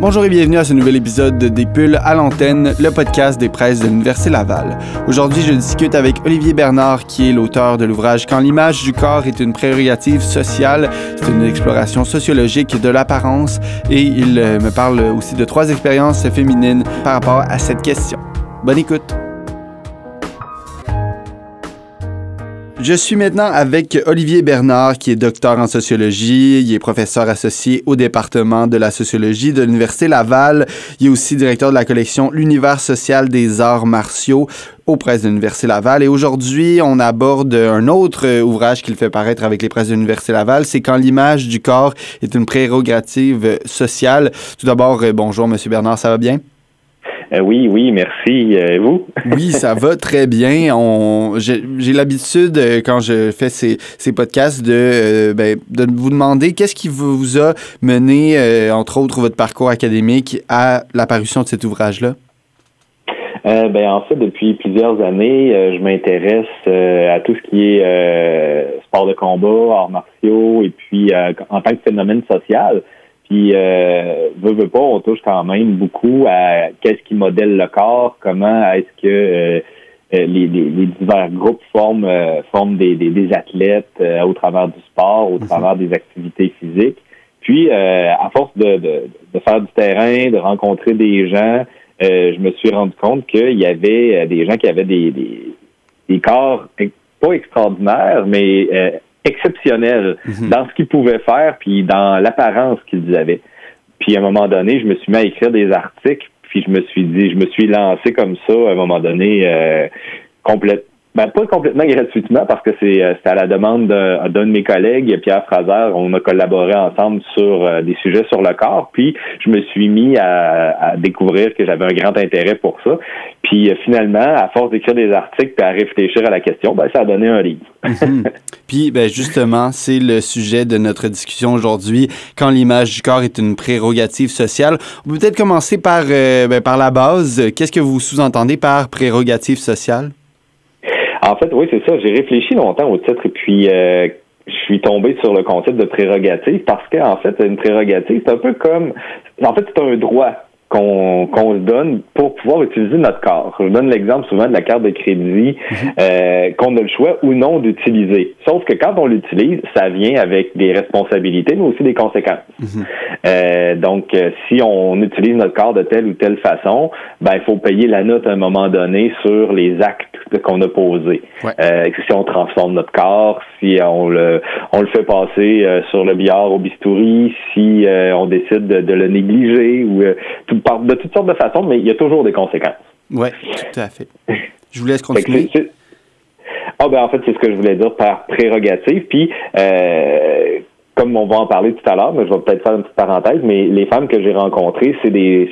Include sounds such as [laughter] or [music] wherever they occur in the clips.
Bonjour et bienvenue à ce nouvel épisode de Des Pulls à l'antenne, le podcast des presses de l'Université Laval. Aujourd'hui, je discute avec Olivier Bernard, qui est l'auteur de l'ouvrage Quand l'image du corps est une prérogative sociale. C'est une exploration sociologique de l'apparence et il euh, me parle aussi de trois expériences féminines par rapport à cette question. Bonne écoute! Je suis maintenant avec Olivier Bernard, qui est docteur en sociologie. Il est professeur associé au département de la sociologie de l'Université Laval. Il est aussi directeur de la collection L'univers social des arts martiaux aux presses de l'Université Laval. Et aujourd'hui, on aborde un autre ouvrage qu'il fait paraître avec les presses de l'Université Laval. C'est quand l'image du corps est une prérogative sociale. Tout d'abord, bonjour, Monsieur Bernard, ça va bien? Euh, oui, oui, merci. Euh, vous? [laughs] oui, ça va très bien. J'ai l'habitude, euh, quand je fais ces, ces podcasts, de, ben, de vous demander qu'est-ce qui vous a mené, entre autres, votre parcours académique à l'apparition de cet ouvrage-là? ben, en fait, depuis plusieurs années, je m'intéresse à tout ce qui est sport de combat, arts martiaux, et puis en tant que phénomène social. Puis, euh, veut, veut pas, on touche quand même beaucoup à qu'est-ce qui modèle le corps, comment est-ce que euh, euh, les, les, divers groupes forment, euh, forment des, des, athlètes au travers du sport, au travers des activités physiques. Puis, à force de, de, de, faire du terrain, de rencontrer des gens, je me suis rendu compte qu'il y avait des gens qui avaient des, des, des corps pas extraordinaires, mais exceptionnel mhm. dans ce qu'ils pouvaient faire, puis dans l'apparence qu'ils avaient. Puis à un moment donné, je me suis mis à écrire des articles, puis je me suis dit, je me suis lancé comme ça à un moment donné, euh, complètement ben, pas complètement gratuitement parce que c'est euh, à la demande d'un de, mes collègues, Pierre Fraser. On a collaboré ensemble sur euh, des sujets sur le corps. Puis je me suis mis à, découvrir que j'avais un grand intérêt pour ça. Puis euh, finalement, à force d'écrire des articles et à réfléchir à la question, ben, ça a donné un livre. [laughs] Mhm. Puis ben, justement, c'est le sujet de notre discussion aujourd'hui. Quand l'image du corps est une prérogative sociale, on peut peut-être commencer par, ben, par la base. Qu'est-ce que vous sous-entendez par prérogative sociale? En fait, oui, c'est ça. J'ai réfléchi longtemps au titre et puis euh, je suis tombé sur le concept de prérogative parce qu'en fait, une prérogative, c'est un peu comme en fait, c'est un droit qu'on qu'on se donne pour pouvoir utiliser notre corps. Je donne l'exemple souvent de la carte de crédit mhm. euh, qu'on a le choix ou non d'utiliser. Sauf que quand on l'utilise, ça vient avec des responsabilités, mais aussi des conséquences. Mhm. euh, donc, euh, si on utilise notre corps de telle ou telle façon, ben il faut payer la note à un moment donné sur les actes qu'on a posés. Euh, si on transforme notre corps, si on le on le fait passer euh, sur le billard au bistouri, si on décide de, de, le négliger ou tout de toutes sortes de façons, mais il y a toujours des conséquences. Oui, tout à fait. Je vous laisse [laughs] continuer. Ah ben en fait, c'est ce que je voulais dire par prérogative. Puis euh, comme on va en parler tout à l'heure, mais je vais peut-être faire une petite parenthèse, mais les femmes que j'ai rencontrées, c'est des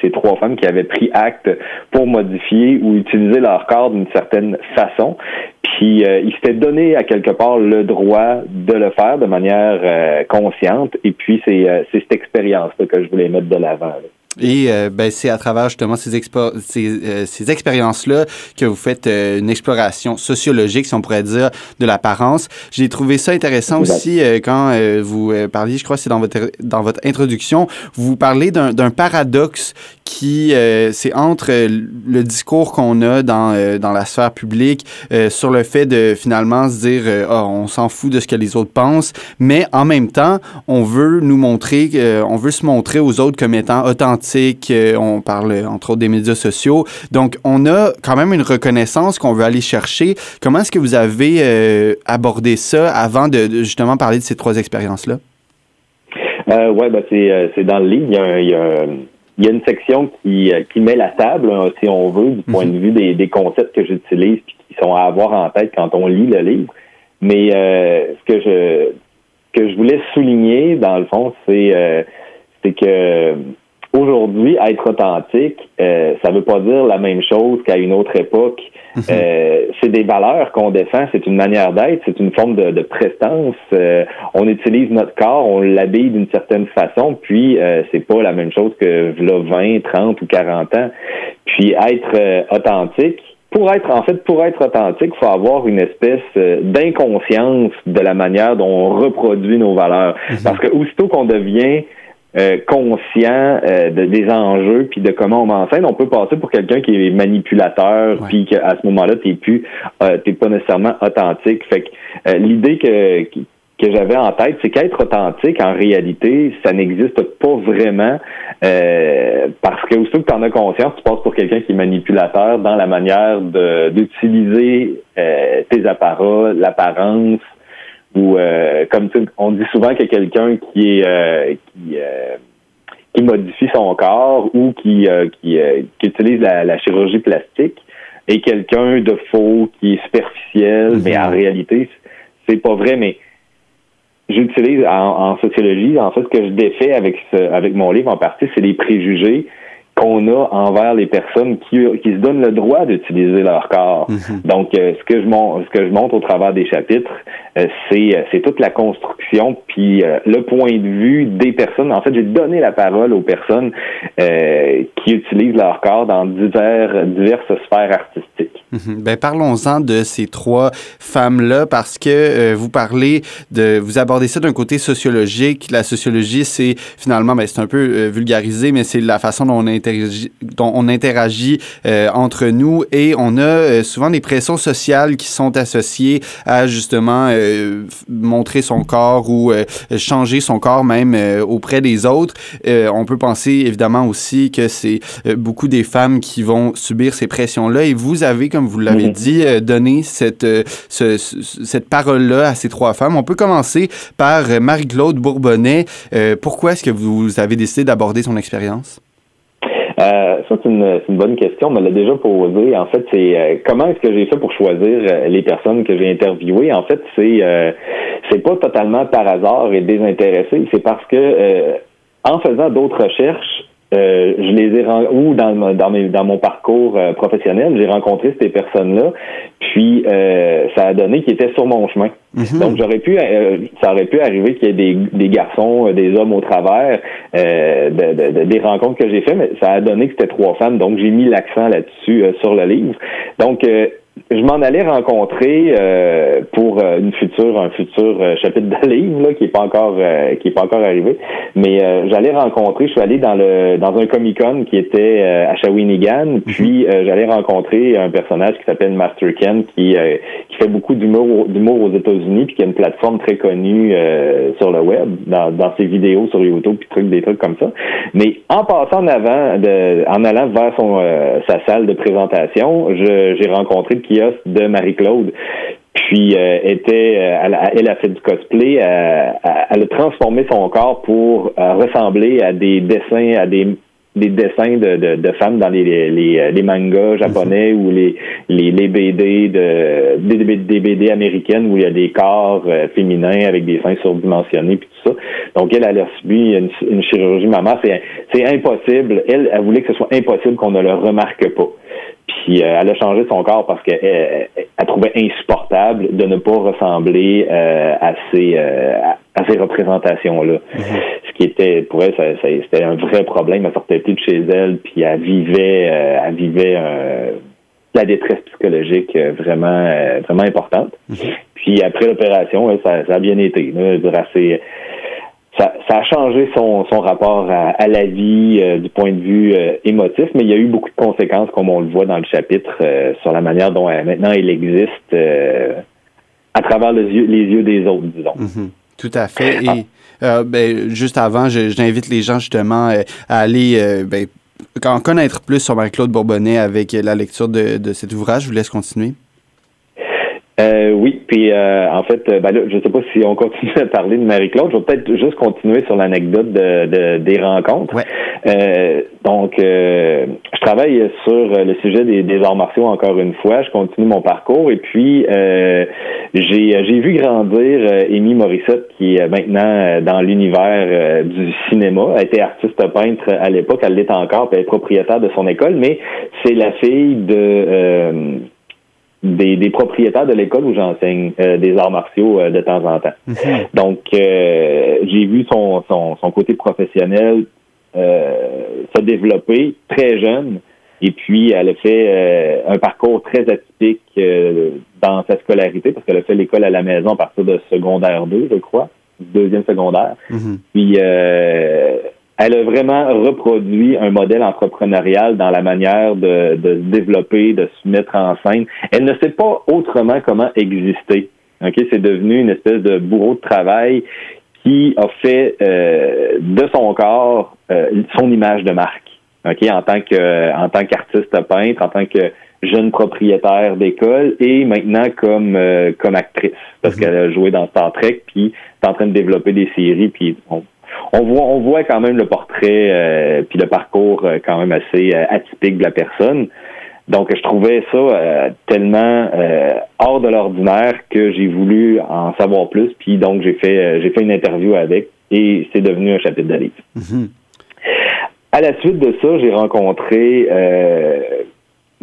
c'est trois femmes qui avaient pris acte pour modifier ou utiliser leur corps d'une certaine façon. Puis euh, ils s'étaient donné à quelque part le droit de le faire de manière euh, consciente. Et puis c'est cette expérience que je voulais mettre de l'avant. Et euh, ben, c'est à travers justement ces, euh, ces, expériences-là que vous faites euh, une exploration sociologique, si on pourrait dire, de l'apparence. J'ai trouvé ça intéressant aussi quand vous parliez, je crois que c'est dans votre, dans votre introduction, vous parlez d'un paradoxe qui c'est entre le discours qu'on a dans, dans la sphère publique sur le fait de finalement se dire oh, on s'en fout de ce que les autres pensent, mais en même temps, on veut nous montrer, on veut se montrer aux autres comme étant authentiques euh, on parle entre autres des médias sociaux. Donc, on a quand même une reconnaissance qu'on veut aller chercher. Comment est-ce que vous avez euh, abordé ça avant de, justement parler de ces trois expériences-là? Euh, oui, ben c'est dans le livre. Il y a, il y a, une section qui, qui met la table, hein, si on veut, du point de mhm. vue des, des concepts que j'utilise et qui sont à avoir en tête quand on lit le livre. Mais ce que je que je voulais souligner, dans le fond, c'est c'est que Aujourd'hui, être authentique, euh, ça veut pas dire la même chose qu'à une autre époque. Mhm. Euh, c'est des valeurs qu'on défend, c'est une manière d'être, c'est une forme de, de prestance. Euh, on utilise notre corps, on l'habille d'une certaine façon, puis euh, c'est pas la même chose que là, 20, 30 ou 40 ans. Puis être authentique, pour être en fait pour être authentique, il faut avoir une espèce d'inconscience de la manière dont on reproduit nos valeurs. Mhm. Parce que aussitôt qu'on devient euh, conscient euh, de, des enjeux puis de comment on m'enseigne, on peut passer pour quelqu'un qui est manipulateur puis qu'à ce moment-là t'es plus euh, t'es pas nécessairement authentique. Fait que l'idée que que j'avais en tête, c'est qu'être authentique, en réalité, ça n'existe pas vraiment parce que aussitôt que tu en as conscience, tu passes pour quelqu'un qui est manipulateur dans la manière d'utiliser tes apparats, l'apparence, ou euh, comme on dit souvent a quelqu'un qui est euh, qui, euh, qui modifie son corps ou qui qui, qui, utilise la, chirurgie plastique et quelqu'un de faux qui est superficiel, mais en réalité c'est pas vrai. Mais j'utilise en, sociologie, en fait, ce que je défais avec ce, avec mon livre en partie, c'est les préjugés qu'on a envers les personnes qui, qui se donnent le droit d'utiliser leur corps. Mhm. Donc, euh, ce que je montre, ce que je montre au travers des chapitres, euh, c'est euh, c'est toute la construction puis le point de vue des personnes. En fait, j'ai donné la parole aux personnes qui utilisent leur corps dans divers diverses sphères artistiques. Mhm. Ben parlons-en de ces trois femmes-là parce que vous parlez de vous abordez ça d'un côté sociologique. La sociologie, c'est finalement, ben, c'est un peu vulgarisé, mais c'est la façon dont on dont on interagit euh, entre nous et on a euh, souvent des pressions sociales qui sont associées à justement euh, montrer son corps ou changer son corps même auprès des autres. on peut penser évidemment aussi que c'est beaucoup des femmes qui vont subir ces pressions-là et vous avez, comme vous l'avez mhm. dit, donné cette, cette parole-là à ces trois femmes. On peut commencer par Marie-Claude Bourbonnais. pourquoi est-ce que vous avez décidé d'aborder son expérience? Euh, ça, c'est une, bonne question. On me l'a déjà posé. En fait, c'est euh, comment est-ce que j'ai fait pour choisir euh, les personnes que j'ai interviewées? En fait, c'est c'est pas totalement par hasard et désintéressé. C'est parce que en faisant d'autres recherches, euh, je les ai ou dans dans, mes, dans mon parcours euh, professionnel, j'ai rencontré ces personnes-là, puis euh, ça a donné qu'ils étaient sur mon chemin. Mhm. Donc j'aurais pu, ça aurait pu arriver qu'il y ait des, des garçons, des hommes au travers de, des rencontres que j'ai fait, mais ça a donné que c'était trois femmes. Donc j'ai mis l'accent là-dessus sur le livre. Donc je m'en allais rencontrer euh, pour euh, une future un futur euh, chapitre de livre là, qui est pas encore qui est pas encore arrivé. Mais j'allais rencontrer je suis allé dans le dans un Comic Con qui était à Shawinigan. Mhm. puis j'allais rencontrer un personnage qui s'appelle Master Ken qui qui fait beaucoup d'humour d'humour aux États-Unis puis qui a une plateforme très connue sur le web dans, dans ses vidéos sur YouTube puis trucs des trucs comme ça. Mais en passant en avant de en allant vers son sa salle de présentation j'ai rencontré de Marie-Claude. Puis euh, était, euh, elle, a fait du cosplay, euh, elle a transformé son corps pour ressembler à des dessins, à des des dessins de, de, femmes dans les, les, les mangas japonais ou les, les, les BD de des, BD américaines où il y a des corps féminins avec des seins surdimensionnés puis tout ça. Donc elle, elle a subi une, une chirurgie maman, c'est c'est impossible. Elle, elle voulait que ce soit impossible qu'on ne le remarque pas. Puis euh, elle a changé son corps parce qu'elle elle, trouvait insupportable de ne pas ressembler euh, à ces euh, à ces représentations-là. Mm-hmm. Ce qui était pour elle, ça, c'était un vrai problème. Elle sortait plus de chez elle, puis elle vivait elle vivait la détresse psychologique vraiment vraiment importante. Mm-hmm. Puis après l'opération, ça, ça, a bien été. Là, assez ça, ça, a changé son, son rapport à, la vie euh, du point de vue euh, émotif, mais il y a eu beaucoup de conséquences, comme on le voit dans le chapitre, euh, sur la manière dont maintenant il existe à travers les yeux, les yeux des autres, disons. Mm-hmm. Tout à fait. Et ben, juste avant, j'invite les gens justement à aller ben, en connaître plus sur Marie-Claude Bourbonnais avec la lecture de, de cet ouvrage. Je vous laisse continuer. Euh, oui, puis euh, en fait, euh, ben là, je sais pas si on [laughs] continue à parler de Marie-Claude. Je vais peut-être juste continuer sur l'anecdote de, des rencontres. Euh, donc, je travaille sur le sujet des, des, arts martiaux encore une fois. Je continue mon parcours et puis j'ai j'ai vu grandir Amy Morissette qui est maintenant dans l'univers du cinéma. Elle était artiste peintre à l'époque, elle l'est encore, puis elle est propriétaire de son école, mais c'est la fille de des, des propriétaires de l'école où j'enseigne euh, des arts martiaux euh, de temps en temps. Mhm. Donc, euh, j'ai vu son, son, son, côté professionnel se développer très jeune. Et puis, elle a fait un parcours très atypique dans sa scolarité parce qu'elle a fait l'école à la maison à partir de secondaire 2, je crois, deuxième secondaire. Mhm. Puis, elle a vraiment reproduit un modèle entrepreneurial dans la manière de, de se développer, de se mettre en scène. Elle ne sait pas autrement comment exister. Ok, c'est devenu une espèce de bourreau de travail qui a fait euh, de son corps euh, son image de marque. Ok, en tant que en tant qu'artiste peintre, en tant que jeune propriétaire d'école et maintenant comme euh, comme actrice parce mhm. qu'elle a joué dans Star Trek puis est en train de développer des séries puis on, voit on voit quand même le portrait euh, puis le parcours euh, quand même assez atypique de la personne. Donc je trouvais ça tellement hors de l'ordinaire que j'ai voulu en savoir plus puis donc j'ai fait j'ai fait une interview avec et c'est devenu un chapitre de livre. Mhm. À la suite de ça, j'ai rencontré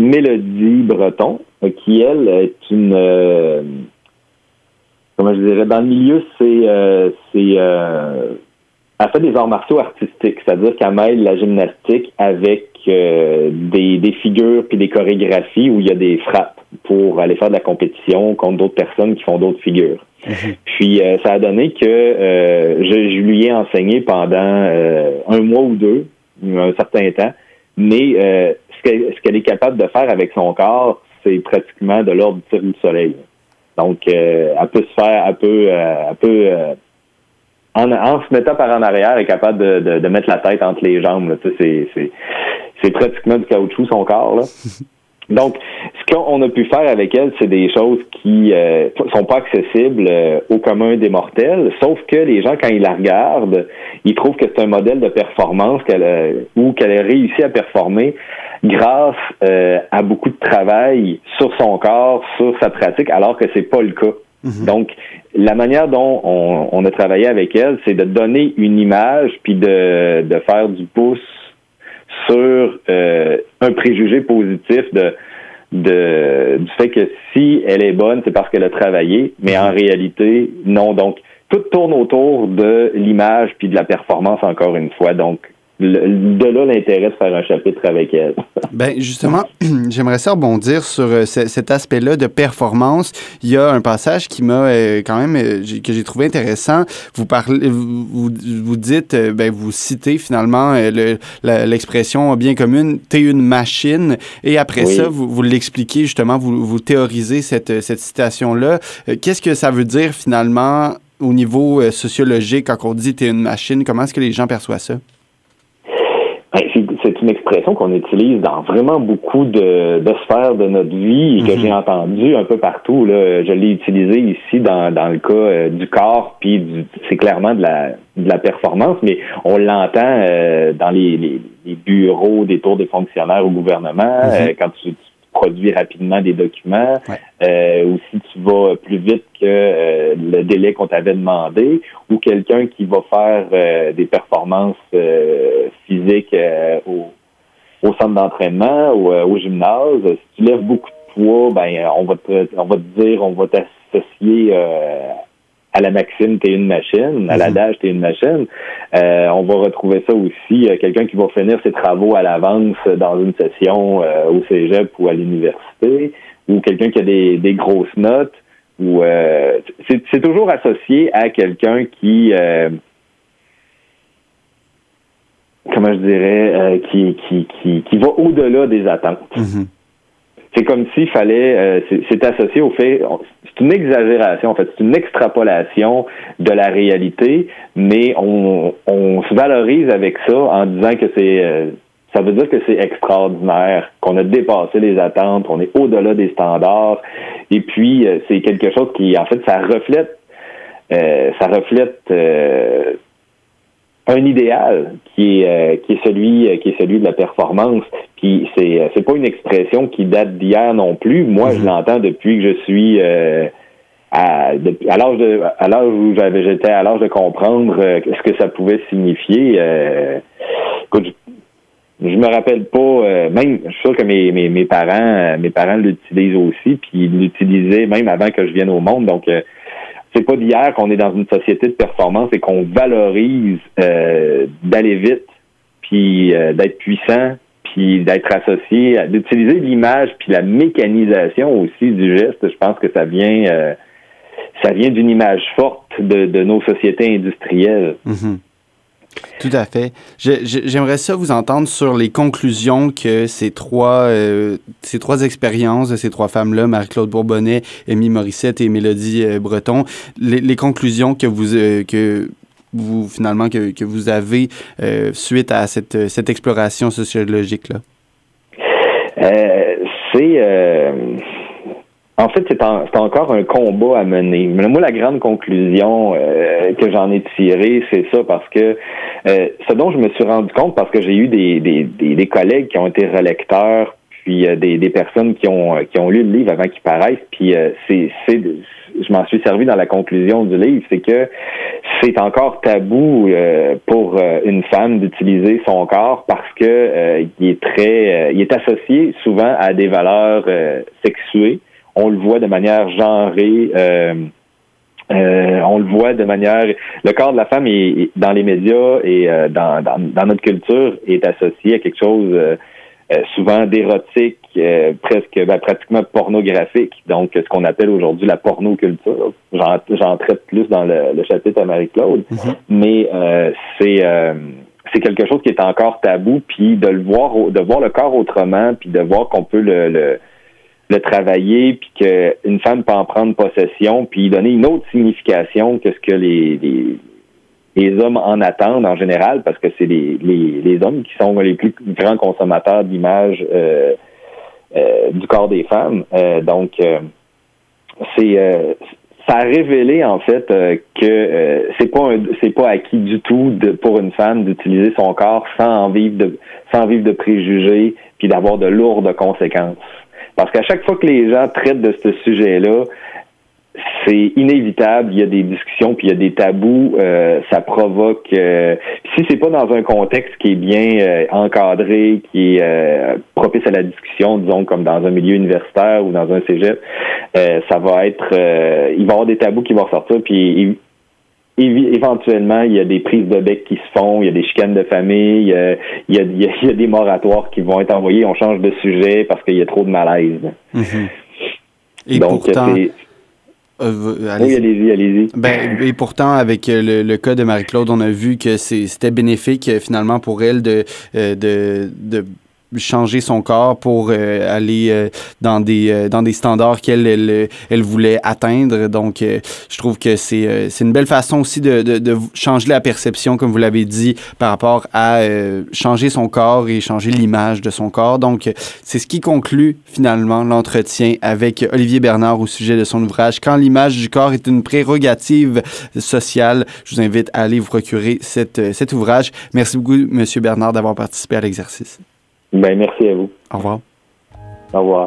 Mélodie Breton, qui, elle, est une... Euh, comment je dirais? Dans le milieu, c'est... Euh, c'est euh, elle fait des arts martiaux artistiques, c'est-à-dire qu'elle mêle la gymnastique avec des, des figures puis des chorégraphies où il y a des frappes pour aller faire de la compétition contre d'autres personnes qui font d'autres figures. Mhm. Puis ça a donné que je, je, lui ai enseigné pendant un mois ou deux, un certain temps, mais ce qu'elle est capable de faire avec son corps, c'est pratiquement de l'ordre du tir du soleil. Donc, euh, elle peut se faire, elle peut, euh, elle peut euh, en, en, se mettant par en arrière, elle est capable de, de, mettre la tête entre les jambes. C'est, c'est, c'est pratiquement du caoutchouc, son corps. Là. [laughs] Donc, ce qu'on a pu faire avec elle, c'est des choses qui euh, sont pas accessibles euh, au commun des mortels, sauf que les gens, quand ils la regardent, ils trouvent que c'est un modèle de performance qu'elle ou qu'elle a réussi à performer grâce euh, à beaucoup de travail sur son corps, sur sa pratique, alors que c'est pas le cas. Mhm. Donc, la manière dont on, on, a travaillé avec elle, c'est de donner une image puis de, de faire du pouce sur euh, un préjugé positif de, de du fait que si elle est bonne, c'est parce qu'elle a travaillé, mais en réalité, non. Donc, tout tourne autour de l'image puis de la performance encore une fois. Donc, de là l'intérêt de faire un chapitre avec elle. [laughs] ben justement, [clears throat] j'aimerais ça rebondir sur euh, cet aspect-là de performance. Il y a un passage qui m'a euh, quand même euh, que j'ai trouvé intéressant. Vous parlez, vous, vous dites, ben vous citez finalement l'expression bien commune "t'es une machine" et après ça vous, vous l'expliquez justement, vous, vous théorisez cette cette citation-là. Qu'est-ce que ça veut dire finalement au niveau sociologique quand on dit "t'es une machine"? Comment est-ce que les gens perçoivent ça? Ben, c'est une expression qu'on utilise dans vraiment beaucoup de, sphères de notre vie et que mhm. j'ai entendu un peu partout. Là. Je l'ai utilisé ici dans, dans le cas euh, du corps, puis c'est clairement de la, de la performance, mais on l'entend euh, dans les, les, bureaux des tours des fonctionnaires au gouvernement, mhm. euh, quand tu, produis rapidement des documents, euh, ou si tu vas plus vite que euh, le délai qu'on t'avait demandé, ou quelqu'un qui va faire euh, des performances euh, physiques au, au, centre d'entraînement ou au gymnase. Si tu lèves beaucoup de poids, ben on va te, on va te dire, on va t'associer à la maxime, t'es une machine, à l'adage, t'es une machine. Euh, on va retrouver ça aussi, euh, quelqu'un qui va finir ses travaux à l'avance dans une session euh, au cégep ou à l'université, ou quelqu'un qui a des, des grosses notes, ou c'est toujours associé à quelqu'un qui comment je dirais, qui, qui, qui, qui va au-delà des attentes. Mm-hmm c'est comme s'il fallait, euh, c'est associé au fait, c'est une exagération, en fait, c'est une extrapolation de la réalité, mais on, on se valorise avec ça en disant que c'est, euh, ça veut dire que c'est extraordinaire, qu'on a dépassé les attentes, on est au-delà des standards, et puis euh, c'est quelque chose qui, en fait, ça reflète, ça reflète un idéal qui est euh, qui est celui euh, qui est celui de la performance. Puis c'est euh, c'est pas une expression qui date d'hier non plus. Moi, je mhm. l'entends depuis que je suis à, à l'âge de à l'âge où j'avais j'étais à l'âge de comprendre ce que ça pouvait signifier. écoute, je, je, me rappelle pas. même, je suis sûr que mes mes, mes parents mes parents l'utilisent aussi, puis ils l'utilisaient même avant que je vienne au monde. Donc c'est pas d'hier qu'on est dans une société de performance et qu'on valorise euh, d'aller vite, puis euh, d'être puissant, puis d'être associé, d'utiliser l'image puis la mécanisation aussi du geste. Je pense que ça vient, euh, ça vient d'une image forte de, nos sociétés industrielles. Mm-hmm. Tout à fait. J'aimerais ça vous entendre sur les conclusions que ces trois, euh, ces trois expériences de ces trois femmes-là, Marie-Claude Bourbonnais, Amy Morissette et Mélodie euh, Breton, les, conclusions que vous, euh, que vous finalement, que, que vous avez suite à cette, cette exploration sociologique-là? C'est en fait, c'est encore un combat à mener. Mais moi, la grande conclusion euh, que j'en ai tirée, c'est ça, parce que euh, ce dont je me suis rendu compte, parce que j'ai eu des, des, des, collègues qui ont été relecteurs, puis euh, des, des personnes qui ont qui ont lu le livre avant qu'il paraisse, puis c'est je m'en suis servi dans la conclusion du livre, c'est que c'est encore tabou pour une femme d'utiliser son corps parce que il est très, il est associé souvent à des valeurs sexuées on le voit de manière genrée. Euh, euh, on le voit de manière. Le corps de la femme est, dans les médias et euh, dans, dans, notre culture est associé à quelque chose souvent d'érotique, presque ben, pratiquement pornographique. Donc, ce qu'on appelle aujourd'hui la pornoculture. J'en traite plus dans le, chapitre à Marie-Claude, mm-hmm. mais c'est c'est quelque chose qui est encore tabou. Puis de le voir, de voir le corps autrement, puis de voir qu'on peut le le travailler, puis qu'une femme peut en prendre possession, puis donner une autre signification que ce que les, les, hommes en attendent en général, parce que c'est les, les, hommes qui sont les plus grands consommateurs d'images euh, euh, du corps des femmes. Euh, donc, c'est ça a révélé en fait que c'est pas c'est pas acquis du tout de, pour une femme d'utiliser son corps sans en vivre de sans vivre de préjugés puis d'avoir de lourdes conséquences. Parce qu'à chaque fois que les gens traitent de ce sujet-là, c'est inévitable. Il y a des discussions, puis il y a des tabous. Euh, ça provoque. Euh, si c'est pas dans un contexte qui est bien euh, encadré, qui est propice à la discussion, disons comme dans un milieu universitaire ou dans un cégep, ça va être. il va y avoir des tabous qui vont ressortir. Puis éventuellement, il y a des prises de bec qui se font, il y a des chicanes de famille, il y a, des moratoires qui vont être envoyés, on change de sujet parce qu'il y a trop de malaise. Mm-hmm. Et pourtant, euh, allez oui, allez-y, allez-y. Ben, et pourtant, avec le, le cas de Marie-Claude, on a vu que c'était bénéfique finalement pour elle de, euh, de, de changer son corps pour euh, aller euh, dans des euh, dans des standards qu'elle elle, elle, voulait atteindre. Donc je trouve que c'est c'est une belle façon aussi de, de, de, changer la perception comme vous l'avez dit par rapport à changer son corps et changer l'image de son corps. Donc c'est ce qui conclut finalement l'entretien avec Olivier Bernard au sujet de son ouvrage quand l'image du corps est une prérogative sociale je vous invite à aller vous procurer cette, cet ouvrage. Merci beaucoup monsieur Bernard d'avoir participé à l'exercice ben, merci à vous. Au revoir. Au revoir.